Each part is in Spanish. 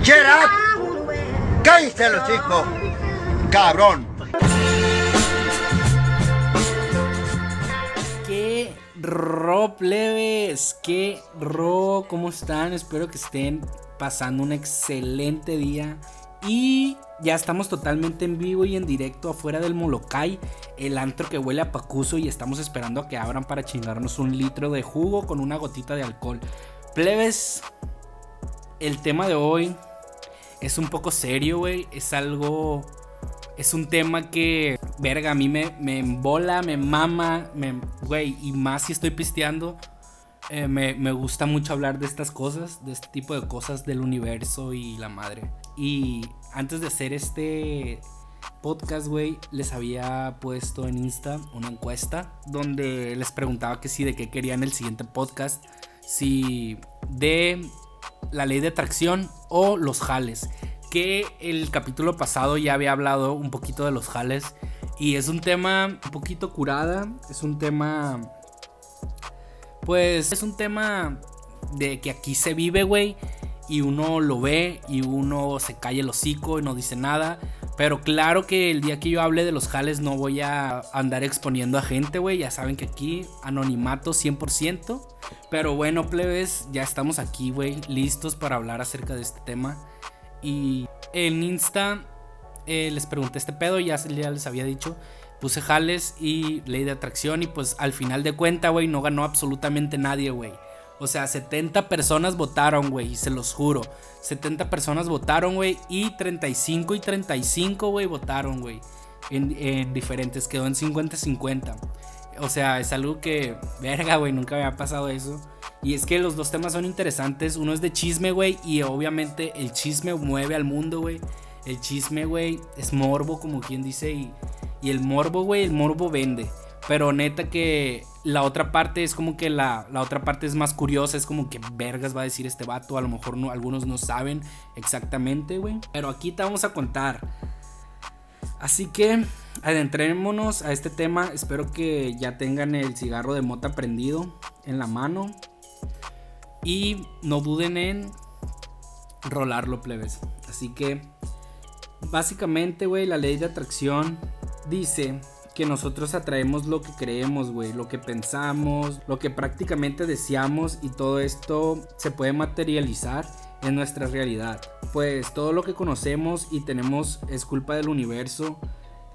Up. Cállate los chicos. Cabrón. ¿Qué ro, plebes? ¿Qué ro? ¿Cómo están? Espero que estén pasando un excelente día. Y ya estamos totalmente en vivo y en directo afuera del Molokai, el antro que huele a pacuso y estamos esperando a que abran para chingarnos un litro de jugo con una gotita de alcohol. Plebes, el tema de hoy es un poco serio, güey. Es algo. Es un tema que, verga, a mí me, me embola, me mama, me, güey, y más si estoy pisteando. Eh, me, me, gusta mucho hablar de estas cosas, de este tipo de cosas del universo y la madre. Y antes de hacer este podcast, güey, les había puesto en Insta una encuesta donde les preguntaba que sí, de qué querían el siguiente podcast. Si de la ley de atracción o los jales. Que el capítulo pasado ya había hablado un poquito de los jales. Y es un tema un poquito curada. Es un tema. Pues es un tema de que aquí se vive, güey. Y uno lo ve y uno se calla el hocico y no dice nada. Pero claro que el día que yo hable de los jales no voy a andar exponiendo a gente, güey. Ya saben que aquí anonimato 100%. Pero bueno, plebes, ya estamos aquí, güey, listos para hablar acerca de este tema. Y en Insta eh, les pregunté este pedo, ya, ya les había dicho. Puse jales y ley de atracción y pues al final de cuenta, güey, no ganó absolutamente nadie, güey. O sea, 70 personas votaron, güey, y se los juro. 70 personas votaron, güey, y 35 y 35, güey, votaron, güey. En, en, diferentes, quedó en 50-50. O sea, es algo que, verga, güey, nunca me ha pasado eso. Y es que los dos temas son interesantes. Uno es de chisme, güey, y obviamente el chisme mueve al mundo, güey. El chisme, güey, es morbo, como quien dice, y, y el morbo, güey, el morbo vende. Pero neta que la otra parte es como que la, la, otra parte es más curiosa. Es como que vergas va a decir este vato. A lo mejor no, algunos no saben exactamente, güey. Pero aquí te vamos a contar. Así que adentrémonos a este tema. Espero que ya tengan el cigarro de mota prendido en la mano. Y no duden en rolarlo, plebes. Así que, básicamente, güey, la ley de atracción dice que nosotros atraemos lo que creemos, güey, lo que pensamos, lo que prácticamente deseamos y todo esto se puede materializar en nuestra realidad. Pues todo lo que conocemos y tenemos es culpa del universo.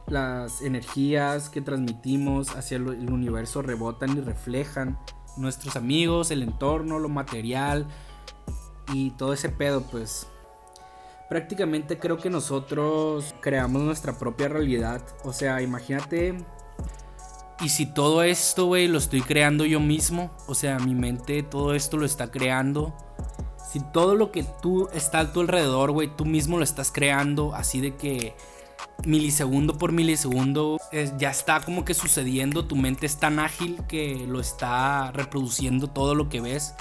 Las energías que transmitimos hacia el universo rebotan y reflejan nuestros amigos, el entorno, lo material y todo ese pedo, pues prácticamente creo que nosotros creamos nuestra propia realidad. O sea, imagínate. Y si todo esto, güey, lo estoy creando yo mismo, o sea, mi mente todo esto lo está creando. Si todo lo que tú está a tu alrededor, güey, tú mismo lo estás creando, así de que milisegundo por milisegundo ya está como que sucediendo, tu mente es tan ágil que lo está reproduciendo todo lo que ves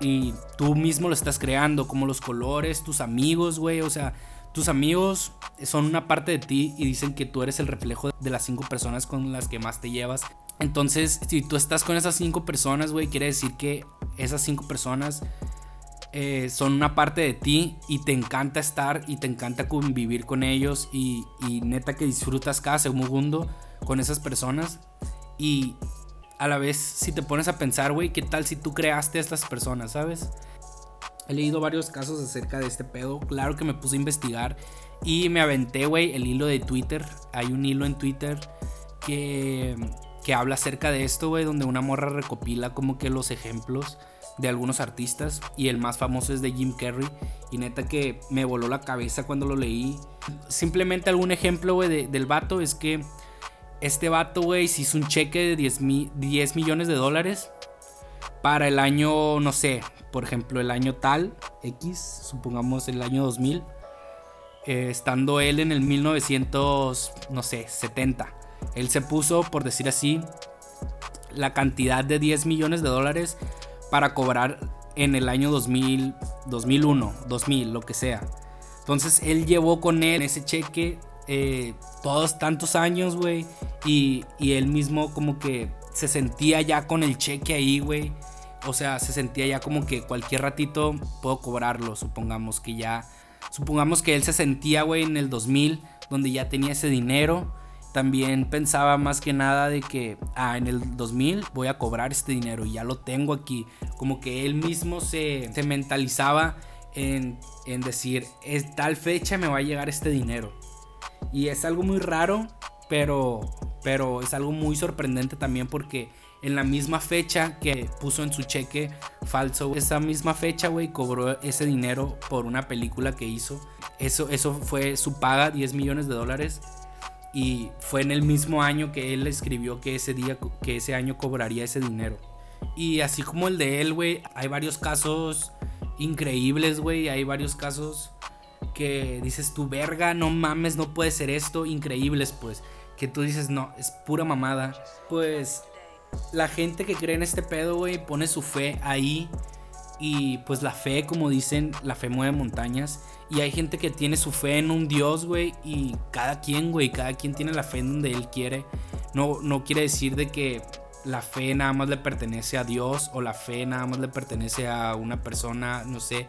y tú mismo lo estás creando, como los colores, tus amigos, güey, o sea, tus amigos son una parte de ti y dicen que tú eres el reflejo de las cinco personas con las que más te llevas. Entonces, si tú estás con esas cinco personas, güey, quiere decir que esas cinco personas eh, son una parte de ti y te encanta estar y te encanta convivir con ellos y, y neta que disfrutas cada segundo con esas personas. Y a la vez, si te pones a pensar, güey, ¿qué tal si tú creaste a estas personas, sabes? He leído varios casos acerca de este pedo. Claro que me puse a investigar y me aventé, güey, el hilo de Twitter. Hay un hilo en Twitter que, que habla acerca de esto, güey, donde una morra recopila como que los ejemplos de algunos artistas y el más famoso es de Jim Carrey y neta que me voló la cabeza cuando lo leí. Simplemente algún ejemplo, güey, del vato es que este vato, güey, se hizo un cheque de 10, 10 millones de dólares para el año, no sé, por ejemplo, el año tal, X, supongamos el año 2000, eh, estando él en el 1900, no sé, 70. Él se puso, por decir así, la cantidad de 10 millones de dólares para cobrar en el año 2000, 2001, 2000, lo que sea. Entonces él llevó con él ese cheque eh, todos tantos años, güey. Y, él mismo como que se sentía ya con el cheque ahí, güey. o sea, se sentía ya como que cualquier ratito puedo cobrarlo, supongamos que ya, supongamos que él se sentía, güey, en el 2000, donde ya tenía ese dinero. También pensaba más que nada de que, ah, en el 2000 voy a cobrar este dinero y ya lo tengo aquí. Como que él mismo se, se mentalizaba en, en decir, es tal fecha me va a llegar este dinero. Y es algo muy raro, pero, pero es algo muy sorprendente también porque en la misma fecha que puso en su cheque falso, esa misma fecha, güey, cobró ese dinero por una película que hizo. Eso, eso fue su paga, 10 millones de dólares. Y fue en el mismo año que él escribió que ese día, que ese año cobraría ese dinero. Y así como el de él, güey, hay varios casos increíbles, güey. Hay varios casos que dices tu verga, no mames, no puede ser esto. Increíbles, pues. Que tú dices, no, es pura mamada. Pues la gente que cree en este pedo, güey, pone su fe ahí. Y pues la fe, como dicen, la fe mueve montañas. Y hay gente que tiene su fe en un Dios, güey. Y cada quien, güey, cada quien tiene la fe en donde él quiere. No, no quiere decir de que la fe nada más le pertenece a Dios o la fe nada más le pertenece a una persona, no sé,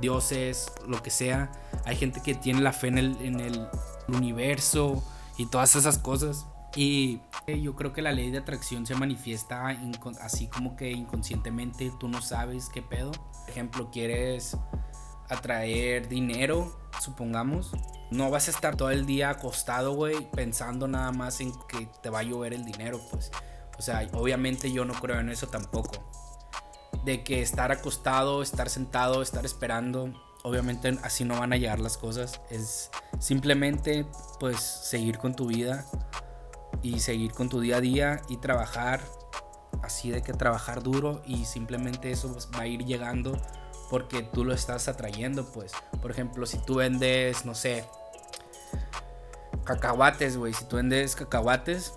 dioses, lo que sea. Hay gente que tiene la fe en el, en el universo y todas esas cosas. Y yo creo que la ley de atracción se manifiesta así como que inconscientemente tú no sabes qué pedo. Por ejemplo, quieres atraer dinero, supongamos. No vas a estar todo el día acostado, güey, pensando nada más en que te va a llover el dinero, pues. O sea, obviamente yo no creo en eso tampoco. De que estar acostado, estar sentado, estar esperando, obviamente así no van a llegar las cosas. Es simplemente pues seguir con tu vida y seguir con tu día a día y trabajar así de que trabajar duro y simplemente eso va a ir llegando porque tú lo estás atrayendo pues por ejemplo si tú vendes no sé cacahuates güey si tú vendes cacahuates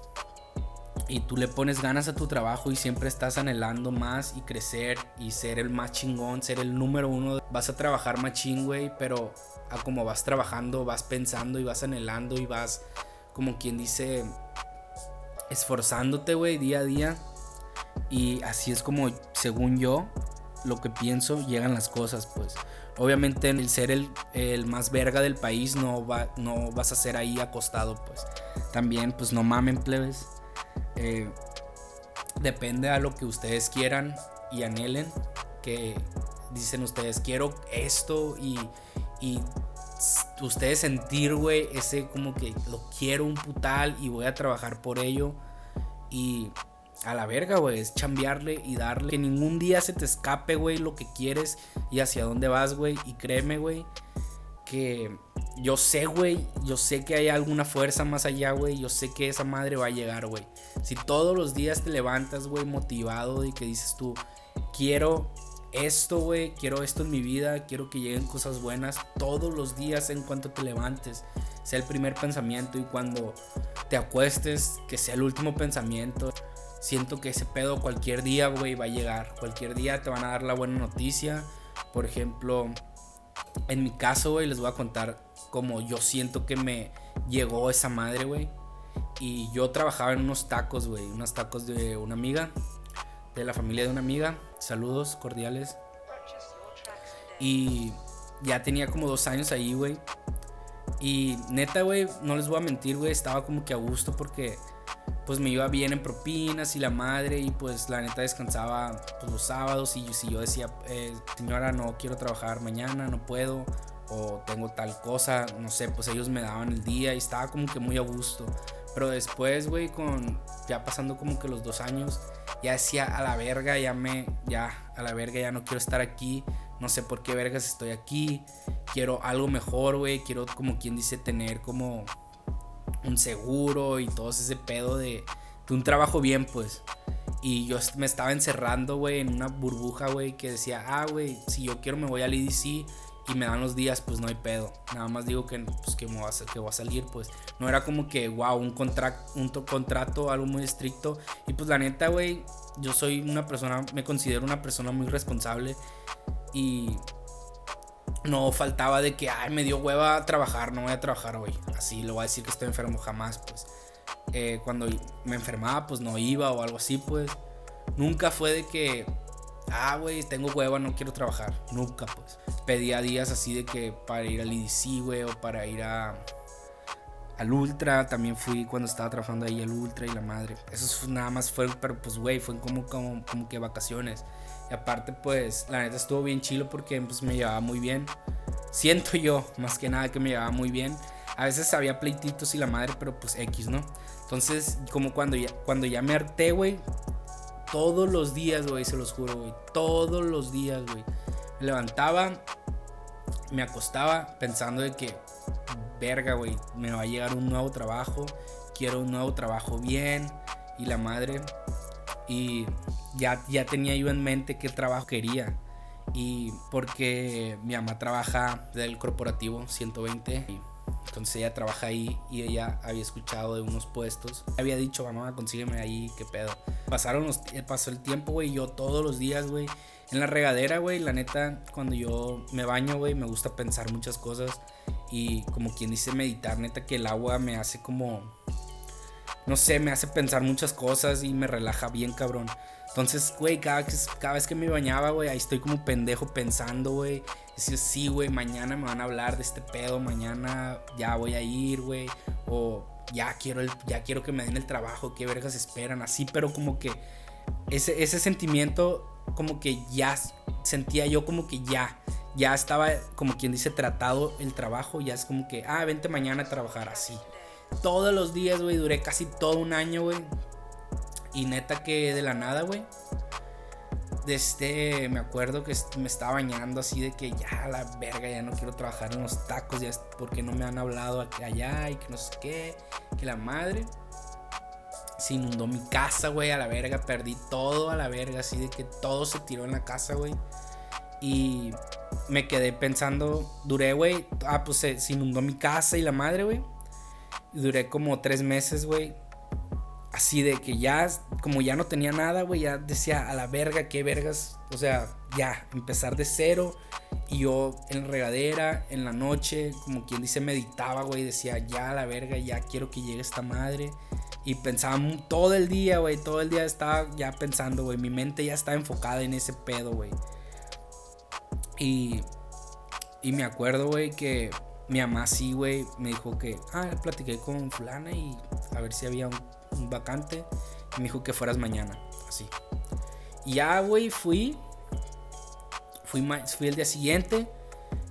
y tú le pones ganas a tu trabajo y siempre estás anhelando más y crecer y ser el más chingón, ser el número uno, vas a trabajar más güey, pero a como vas trabajando, vas pensando y vas anhelando y vas, como quien dice, esforzándote, güey, día a día. Y así es como, según yo, lo que pienso, llegan las cosas, pues. Obviamente el ser el, el, más verga del país no, va, no vas a ser ahí acostado, pues. También, pues no mamen, plebes. Eh, depende a lo que ustedes quieran y anhelen. Que dicen ustedes, quiero esto y, y ustedes sentir, güey, ese como que lo quiero un putal y voy a trabajar por ello. Y a la verga, güey, es chambearle y darle. Que ningún día se te escape, güey, lo que quieres y hacia dónde vas, güey. Y créeme, güey, que yo sé, güey, yo sé que hay alguna fuerza más allá, güey. Yo sé que esa madre va a llegar, güey. Si todos los días te levantas, güey, motivado y que dices tú, quiero esto, güey, quiero esto en mi vida, quiero que lleguen cosas buenas todos los días en cuanto te levantes. Sea el primer pensamiento y cuando te acuestes, que sea el último pensamiento. Siento que ese pedo cualquier día, güey, va a llegar. Cualquier día te van a dar la buena noticia. Por ejemplo, en mi caso, güey, les voy a contar cómo yo siento que me llegó esa madre, güey. Y yo trabajaba en unos tacos, güey, unos tacos de una amiga, de la familia de una amiga. Saludos cordiales. Y ya tenía como dos años ahí, güey. Y neta, güey, no les voy a mentir, güey, estaba como que a gusto porque pues me iba bien en propinas y la madre y pues la neta descansaba pues, los sábados y si yo decía, eh, señora, no quiero trabajar mañana, no puedo o tengo tal cosa, no sé, pues ellos me daban el día y estaba como que muy a gusto. Pero después, güey, con ya pasando como que los dos años, ya decía a la verga, ya me, ya a la verga, ya no quiero estar aquí, no sé por qué vergas estoy aquí, quiero algo mejor, güey, quiero como quien dice tener como un seguro y todo ese pedo de, de un trabajo bien, pues. Y yo me estaba encerrando, güey, en una burbuja, güey, que decía, ah, güey, si yo quiero me voy al EDC y me dan los días, pues no hay pedo. Nada más digo que, pues, que, me va a, voy a salir, pues. No era como que, wow, un, un contrato, algo muy estricto. Y pues la neta, güey, yo soy una persona, me considero una persona muy responsable. Y no faltaba de que, ay, me dio hueva a trabajar, no voy a trabajar hoy. Así lo voy a decir que estoy enfermo jamás, pues. Eh, cuando me enfermaba, pues no iba o algo así, pues. Nunca fue de que, ah, güey, tengo hueva, no quiero trabajar. Nunca, pues. Pedía días así de que para ir al IDC, güey, o para ir a al Ultra, también fui cuando estaba trabajando ahí al Ultra y la madre. Eso nada más fue, pero pues güey, fue como, como, como que vacaciones. Y aparte pues la neta estuvo bien chilo porque pues me llevaba muy bien. Siento yo, más que nada que me llevaba muy bien. A veces había pleititos y la madre, pero pues X, ¿no? Entonces, como cuando ya, cuando ya me harté, güey, todos los días, güey, se los juro, güey, todos los días, güey. Me levantaba, me acostaba pensando de que verga, güey, me va a llegar un nuevo trabajo, quiero un nuevo trabajo bien y la madre. Y ya, ya tenía yo en mente qué trabajo quería. Y porque mi mamá trabaja del corporativo 120. entonces ella trabaja ahí y ella había escuchado de unos puestos. Había dicho, mamá, consígueme ahí, qué pedo. Pasaron los, pasó el tiempo, güey, yo todos los días, güey. En la regadera, güey, la neta, cuando yo me baño, güey, me gusta pensar muchas cosas y como quien dice meditar, neta que el agua me hace como, no sé, me hace pensar muchas cosas y me relaja bien cabrón. Entonces, güey, cada, vez que me bañaba, güey, ahí estoy como pendejo pensando, güey. Sí, güey, mañana me van a hablar de este pedo, mañana ya voy a ir, güey. O ya quiero, el, ya quiero que me den el trabajo, qué vergas esperan, así, pero como que ese, ese sentimiento, como que ya sentía yo como que ya, ya estaba, como quien dice, tratado el trabajo. Ya es como que, ah, vente mañana a trabajar así. Todos los días, güey, duré casi todo un año, güey. Y neta que de la nada, güey. Desde, me acuerdo que me estaba bañando así de que ya la verga, ya no quiero trabajar en los tacos, ya porque no me han hablado allá y que no sé qué, que la madre. Se inundó mi casa, güey, a la verga, perdí todo a la verga, así de que todo se tiró en la casa, güey. Y me quedé pensando, duré, güey, ah, pues se, inundó mi casa y la madre, güey. Duré como tres meses, güey. Así de que ya, como ya no tenía nada, güey, ya decía, a la verga, qué vergas. O sea, ya, empezar de cero. Y yo en regadera, en la noche, como quien dice, meditaba, güey. Decía, ya, a la verga, ya quiero que llegue esta madre. Y pensaba todo el día, güey. Todo el día estaba ya pensando, güey. Mi mente ya estaba enfocada en ese pedo, güey. Y, y me acuerdo, güey, que mi mamá sí, güey, me dijo que, ah, platiqué con fulana y a ver si había un, vacante. Y me dijo que fueras mañana, así. Y ya, güey, fui. Fui, fui el día siguiente,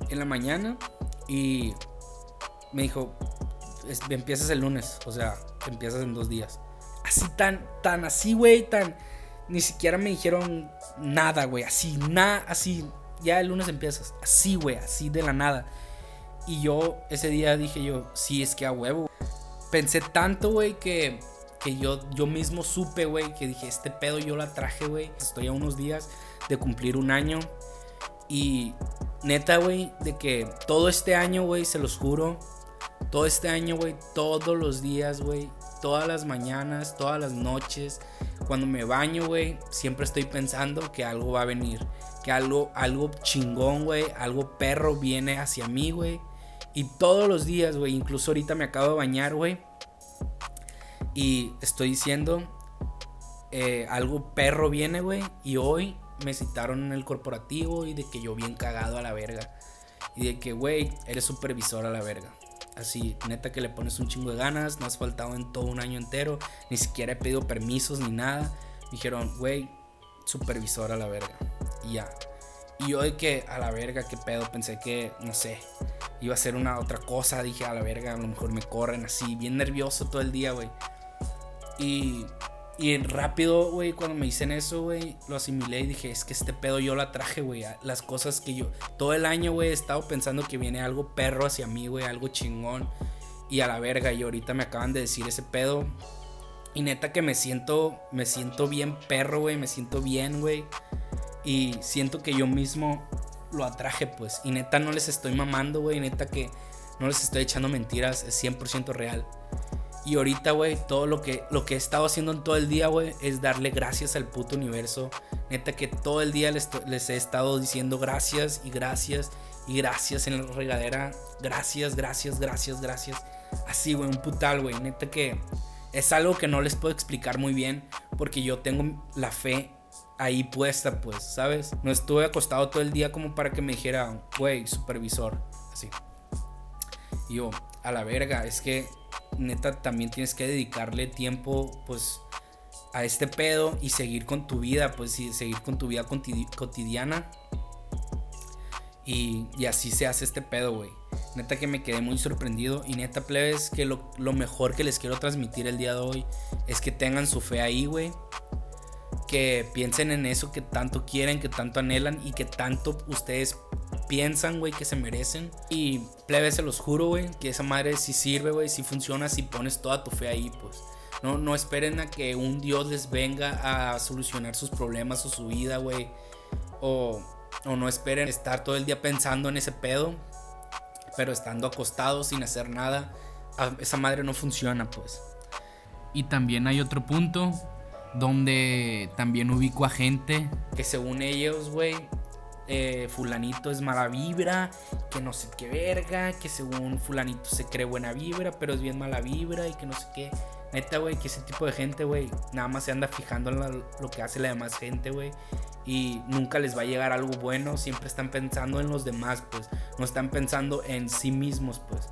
en la mañana, y me dijo, empiezas el lunes, o sea, empiezas en dos días. Así tan, tan así, güey, tan... Ni siquiera me dijeron nada, güey, así, nada, así, ya el lunes empiezas. Así, güey, así de la nada. Y yo ese día dije yo, sí, es que a huevo. Pensé tanto, güey, que, que yo, yo mismo supe, güey, que dije, este pedo yo la traje, güey. Estoy a unos días de cumplir un año. Y neta, güey, de que todo este año, güey, se los juro. Todo este año, güey, todos los días, güey. Todas las mañanas, todas las noches. Cuando me baño, güey, siempre estoy pensando que algo va a venir que algo, algo chingón, güey, algo perro viene hacia mí, güey. Y todos los días, güey, incluso ahorita me acabo de bañar, güey. Y estoy diciendo, eh, algo perro viene, güey. Y hoy me citaron en el corporativo y de que yo bien cagado a la verga. Y de que, güey, eres supervisor a la verga. Así, neta que le pones un chingo de ganas, no has faltado en todo un año entero, ni siquiera he pedido permisos ni nada. dijeron, güey, supervisor a la verga. Y ya. Y yo de que a la verga, qué pedo, pensé que, no sé, iba a ser una otra cosa. Dije, a la verga, a lo mejor me corren así, bien nervioso todo el día, güey. Y, y rápido, güey, cuando me dicen eso, güey, lo asimilé y dije, es que este pedo yo la traje, güey. Las cosas que yo, todo el año, güey, he estado pensando que viene algo perro hacia mí, güey, algo chingón. Y a la verga, y ahorita me acaban de decir ese pedo. Y neta que me siento, me siento bien perro, güey, me siento bien, güey. Y siento que yo mismo lo atraje, pues. Y neta no les estoy mamando, güey. Neta que no les estoy echando mentiras. Es 100% real. Y ahorita, güey, todo lo que, lo que he estado haciendo en todo el día, güey, es darle gracias al puto universo. Neta que todo el día les, les he estado diciendo gracias y gracias y gracias en la regadera. Gracias, gracias, gracias, gracias. Así, güey, un putal, güey. Neta que es algo que no les puedo explicar muy bien porque yo tengo la fe ahí puesta, pues, ¿sabes? No estuve acostado todo el día como para que me dijera, güey, supervisor, así. Y yo, a la verga, es que neta también tienes que dedicarle tiempo, pues, a este pedo y seguir con tu vida, pues, y seguir con tu vida cotidiana. Y, y así se hace este pedo, güey. Neta que me quedé muy sorprendido. Y neta, plebes, que lo, lo, mejor que les quiero transmitir el día de hoy es que tengan su fe ahí, güey. Que piensen en eso que tanto quieren, que tanto anhelan y que tanto ustedes piensan, güey, que se merecen. Y plebes, se los juro, güey, que esa madre sí sirve, güey, sí funciona si pones toda tu fe ahí, pues. No, no esperen a que un Dios les venga a solucionar sus problemas o su vida, güey. O, o no esperen estar todo el día pensando en ese pedo pero estando acostado sin hacer nada, esa madre no funciona, pues. Y también hay otro punto donde también ubico a gente que según ellos, güey, eh, fulanito es mala vibra, que no sé qué verga, que según fulanito se cree buena vibra, pero es bien mala vibra y que no sé qué. Neta, güey, que ese tipo de gente, güey, nada más se anda fijando en lo que hace la demás gente, güey y nunca les va a llegar algo bueno, siempre están pensando en los demás, pues, no están pensando en sí mismos, pues.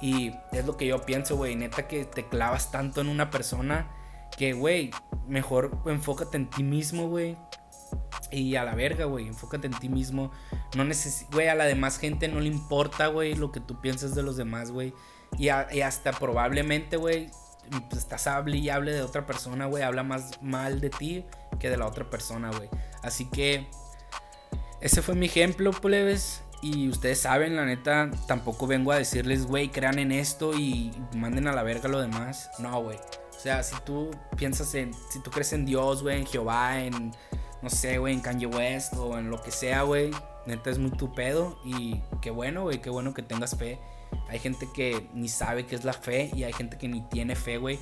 Y es lo que yo pienso, güey, neta que te clavas tanto en una persona que, güey, mejor enfócate en ti mismo, güey. Y a la verga, güey, enfócate en ti mismo. No neces güey, a la demás gente no le importa, güey, lo que tú piensas de los demás, güey. Y, hasta probablemente, güey, pues, estás hable y hable de otra persona, güey, habla más mal de ti que de la otra persona, güey. Así que ese fue mi ejemplo, plebes. Y ustedes saben, la neta, tampoco vengo a decirles, güey, crean en esto y manden a la verga lo demás. No, güey. O sea, si tú piensas en, si tú crees en Dios, güey, en Jehová, en, no sé, güey, en Kanye West o en lo que sea, güey, neta es muy tu pedo. Y qué bueno, güey, qué bueno que tengas fe. Hay gente que ni sabe qué es la fe y hay gente que ni tiene fe, güey.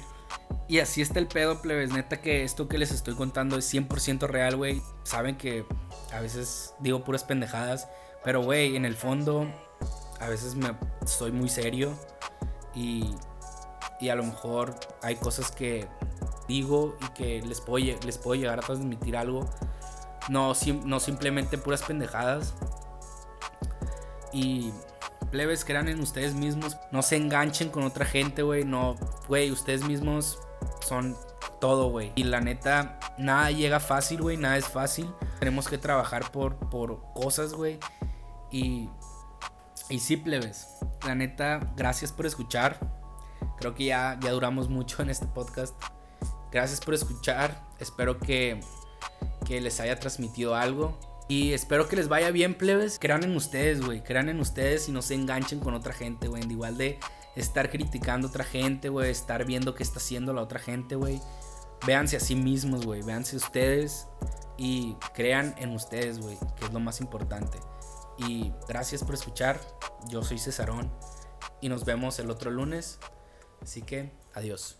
Y así está el pedo, plebes. Neta que esto que les estoy contando es 100% real, güey. Saben que a veces digo puras pendejadas. Pero, güey, en el fondo, a veces me estoy muy serio. Y, y a lo mejor hay cosas que digo y que les puedo, les puedo llegar a transmitir algo. No, no simplemente puras pendejadas. Y plebes, crean en ustedes mismos. No se enganchen con otra gente, güey. No, güey, ustedes mismos son todo, güey. Y la neta, nada llega fácil, güey. Nada es fácil. Tenemos que trabajar por, por cosas, güey. Y, y sí, plebes. La neta, gracias por escuchar. Creo que ya, ya duramos mucho en este podcast. Gracias por escuchar. Espero que, que les haya transmitido algo. Y espero que les vaya bien, plebes. Crean en ustedes, güey. Crean en ustedes y no se enganchen con otra gente, güey. Igual de estar criticando a otra gente, güey. Estar viendo qué está haciendo la otra gente, güey. Véanse a sí mismos, güey. Véanse ustedes y crean en ustedes, güey. Que es lo más importante. Y gracias por escuchar. Yo soy Cesarón. Y nos vemos el otro lunes. Así que, adiós.